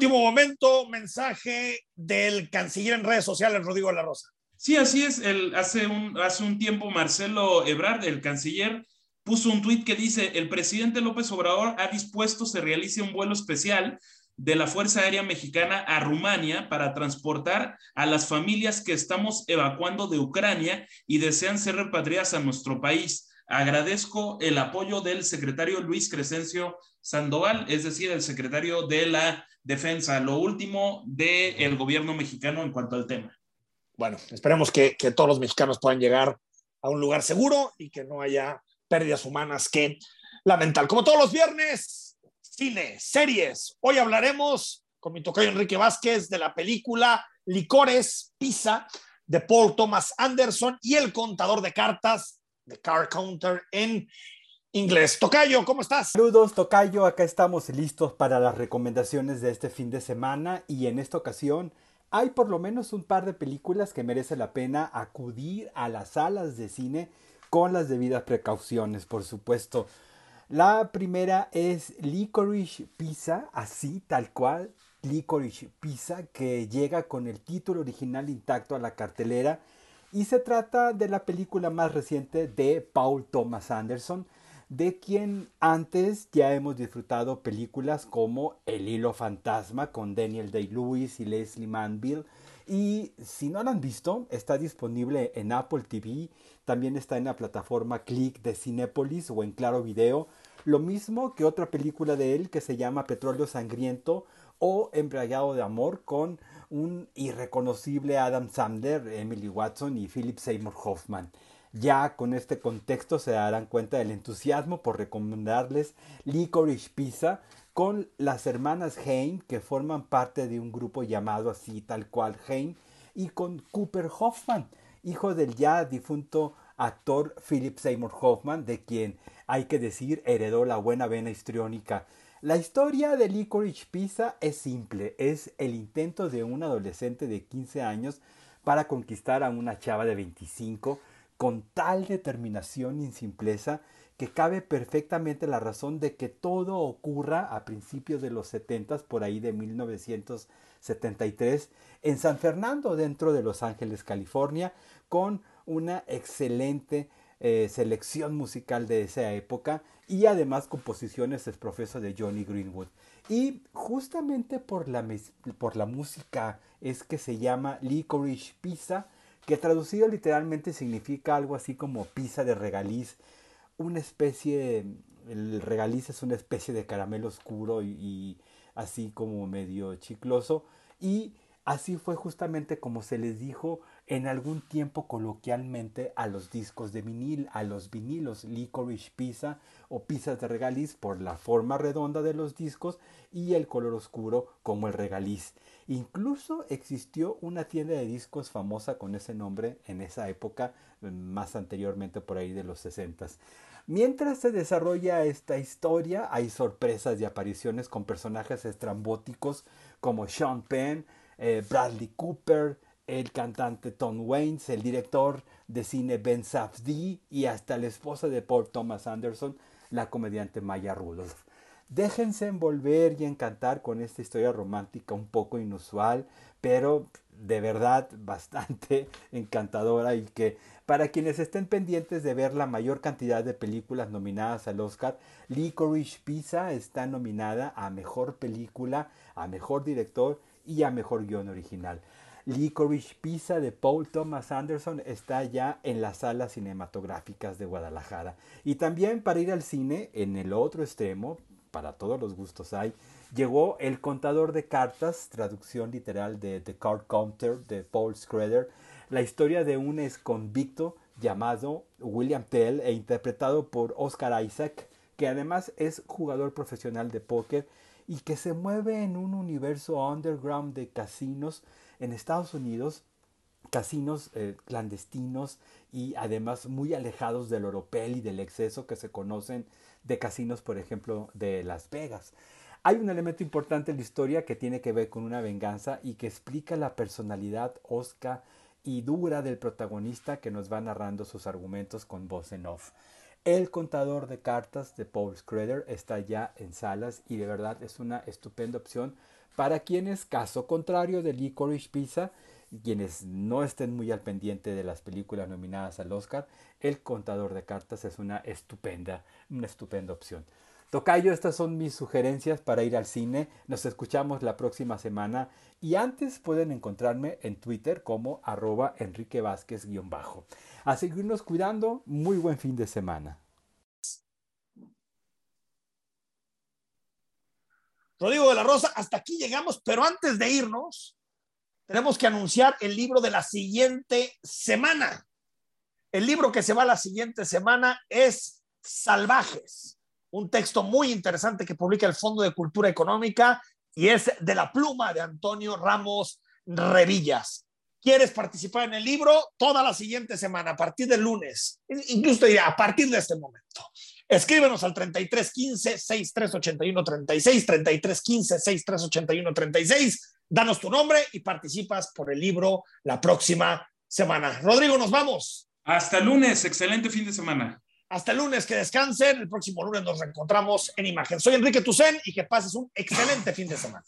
último momento, mensaje del canciller en redes sociales, Rodrigo La Rosa. Sí, así es. Hace, un, hace un tiempo Marcelo Ebrard, el canciller, puso un tuit que dice, el presidente López Obrador ha dispuesto se realice un vuelo especial de la Fuerza Aérea Mexicana a Rumania para transportar a las familias que estamos evacuando de Ucrania y desean ser repatriadas a nuestro país. Agradezco el apoyo del secretario Luis Crescencio Sandoval, es decir, el secretario de la Defensa. Lo último del gobierno mexicano en cuanto al tema. Bueno, esperemos que, que todos los mexicanos puedan llegar a un lugar seguro y que no haya pérdidas humanas que lamentar. Como todos los viernes, cine, series. Hoy hablaremos con mi tocayo Enrique Vázquez de la película Licores Pisa de Paul Thomas Anderson y El contador de cartas de Car Counter en inglés. Tocayo, ¿cómo estás? Saludos, Tocayo. Acá estamos listos para las recomendaciones de este fin de semana y en esta ocasión hay por lo menos un par de películas que merece la pena acudir a las salas de cine con las debidas precauciones, por supuesto. La primera es Licorice Pizza, así tal cual, Licorice Pizza, que llega con el título original intacto a la cartelera y se trata de la película más reciente de Paul Thomas Anderson, de quien antes ya hemos disfrutado películas como El hilo fantasma con Daniel Day-Lewis y Leslie Manville, y si no la han visto, está disponible en Apple TV, también está en la plataforma Click de Cinepolis o en Claro Video. Lo mismo que otra película de él que se llama Petróleo Sangriento o Embriagado de Amor con un irreconocible Adam Sandler, Emily Watson y Philip Seymour Hoffman. Ya con este contexto se darán cuenta del entusiasmo por recomendarles Licorice Pizza, con las hermanas Hain, que forman parte de un grupo llamado así tal cual Hain, y con Cooper Hoffman, hijo del ya difunto actor Philip Seymour Hoffman, de quien hay que decir heredó la buena vena histriónica. La historia de Licorice Pizza es simple, es el intento de un adolescente de 15 años para conquistar a una chava de 25 con tal determinación y simpleza que cabe perfectamente la razón de que todo ocurra a principios de los 70, por ahí de 1973, en San Fernando, dentro de Los Ángeles, California, con una excelente eh, selección musical de esa época y además composiciones profeso de Johnny Greenwood. Y justamente por la, por la música es que se llama Licorice Pizza, que traducido literalmente significa algo así como pizza de regaliz una especie, el regaliz es una especie de caramelo oscuro y, así como medio chicloso y así fue justamente como se les dijo en algún tiempo coloquialmente a los discos de vinil, a los vinilos, licorice pizza o pizzas de regaliz por la forma redonda de los discos y el color oscuro como el regaliz. Incluso existió una tienda de discos famosa con ese nombre en esa época, más anteriormente por ahí de los 60. Mientras se desarrolla esta historia, hay sorpresas y apariciones con personajes estrambóticos como Sean Penn, eh, Bradley Cooper, el cantante Tom Waits, el director de cine Ben Safdie y hasta la esposa de Paul Thomas Anderson, la comediante Maya Rudolph. Déjense envolver y encantar con esta historia romántica un poco inusual, pero de verdad bastante encantadora y que para quienes estén pendientes de ver la mayor cantidad de películas nominadas al Oscar, Licorice Pizza está nominada a Mejor Película, a Mejor Director y a Mejor Guión Original. Licorice Pizza de Paul Thomas Anderson está ya en las salas cinematográficas de Guadalajara. Y también para ir al cine, en el otro extremo, para todos los gustos hay, llegó El Contador de Cartas, traducción literal de The Card Counter de Paul Schrader, la historia de un exconvicto llamado William Tell e interpretado por Oscar Isaac, que además es jugador profesional de póker y que se mueve en un universo underground de casinos en Estados Unidos, casinos eh, clandestinos y además muy alejados del oropel y del exceso que se conocen de casinos, por ejemplo, de Las Vegas. Hay un elemento importante en la historia que tiene que ver con una venganza y que explica la personalidad osca y dura del protagonista que nos va narrando sus argumentos con voz en off. El contador de cartas de Paul Schrader está ya en salas y de verdad es una estupenda opción Para quienes, caso contrario de Licorice Pizza, quienes no estén muy al pendiente de las películas nominadas al Oscar, El contador de cartas es una estupenda, una estupenda opción. Tocayo, estas son mis sugerencias para ir al cine. Nos escuchamos la próxima semana y antes pueden encontrarme en Twitter como arroba Enrique Vázquez-bajo. A seguirnos cuidando, muy buen fin de semana. Rodrigo de la Rosa, hasta aquí llegamos, pero antes de irnos, tenemos que anunciar el libro de la siguiente semana. El libro que se va la siguiente semana es Salvajes, un texto muy interesante que publica el Fondo de Cultura Económica y es de la pluma de Antonio Ramos Revillas. ¿Quieres participar en el libro? Toda la siguiente semana, a partir del lunes, incluso diría a partir de este momento. Escríbenos al 3315 6381 36, 3315 6381 36. Danos tu nombre y participas por el libro la próxima semana. Rodrigo, nos vamos. Hasta lunes, excelente fin de semana. Hasta el lunes, que descansen. El próximo lunes nos reencontramos en imagen. Soy Enrique Tucen y que pases un excelente fin de semana.